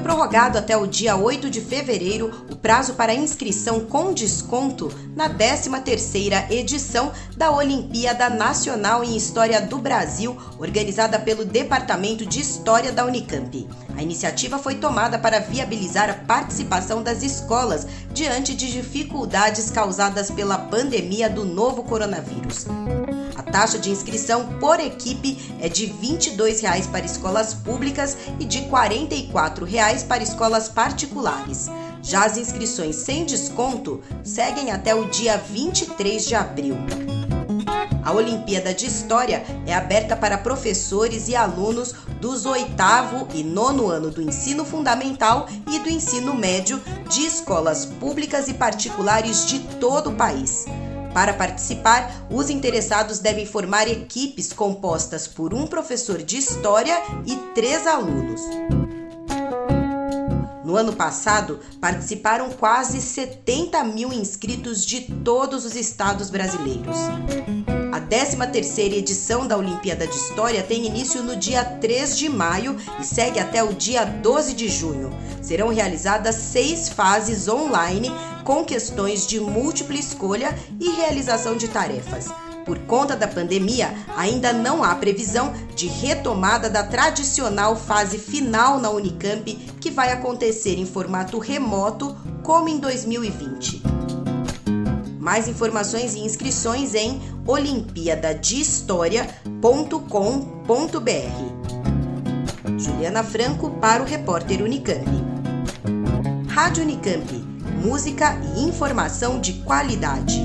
Prorrogado até o dia 8 de fevereiro o prazo para inscrição com desconto na 13ª edição da Olimpíada Nacional em História do Brasil, organizada pelo Departamento de História da Unicamp. A iniciativa foi tomada para viabilizar a participação das escolas diante de dificuldades causadas pela pandemia do novo coronavírus. Taxa de inscrição por equipe é de R$ 22,00 para escolas públicas e de R$ 44,00 para escolas particulares. Já as inscrições sem desconto seguem até o dia 23 de abril. A Olimpíada de História é aberta para professores e alunos dos oitavo e nono ano do ensino fundamental e do ensino médio de escolas públicas e particulares de todo o país. Para participar, os interessados devem formar equipes compostas por um professor de história e três alunos. No ano passado, participaram quase 70 mil inscritos de todos os estados brasileiros. A 13ª edição da Olimpíada de História tem início no dia 3 de maio e segue até o dia 12 de junho. Serão realizadas seis fases online com questões de múltipla escolha e realização de tarefas. Por conta da pandemia, ainda não há previsão de retomada da tradicional fase final na Unicamp, que vai acontecer em formato remoto, como em 2020. Mais informações e inscrições em olimpiadadehistoria.com.br. Juliana Franco para o repórter Unicamp. Rádio Unicamp. Música e informação de qualidade.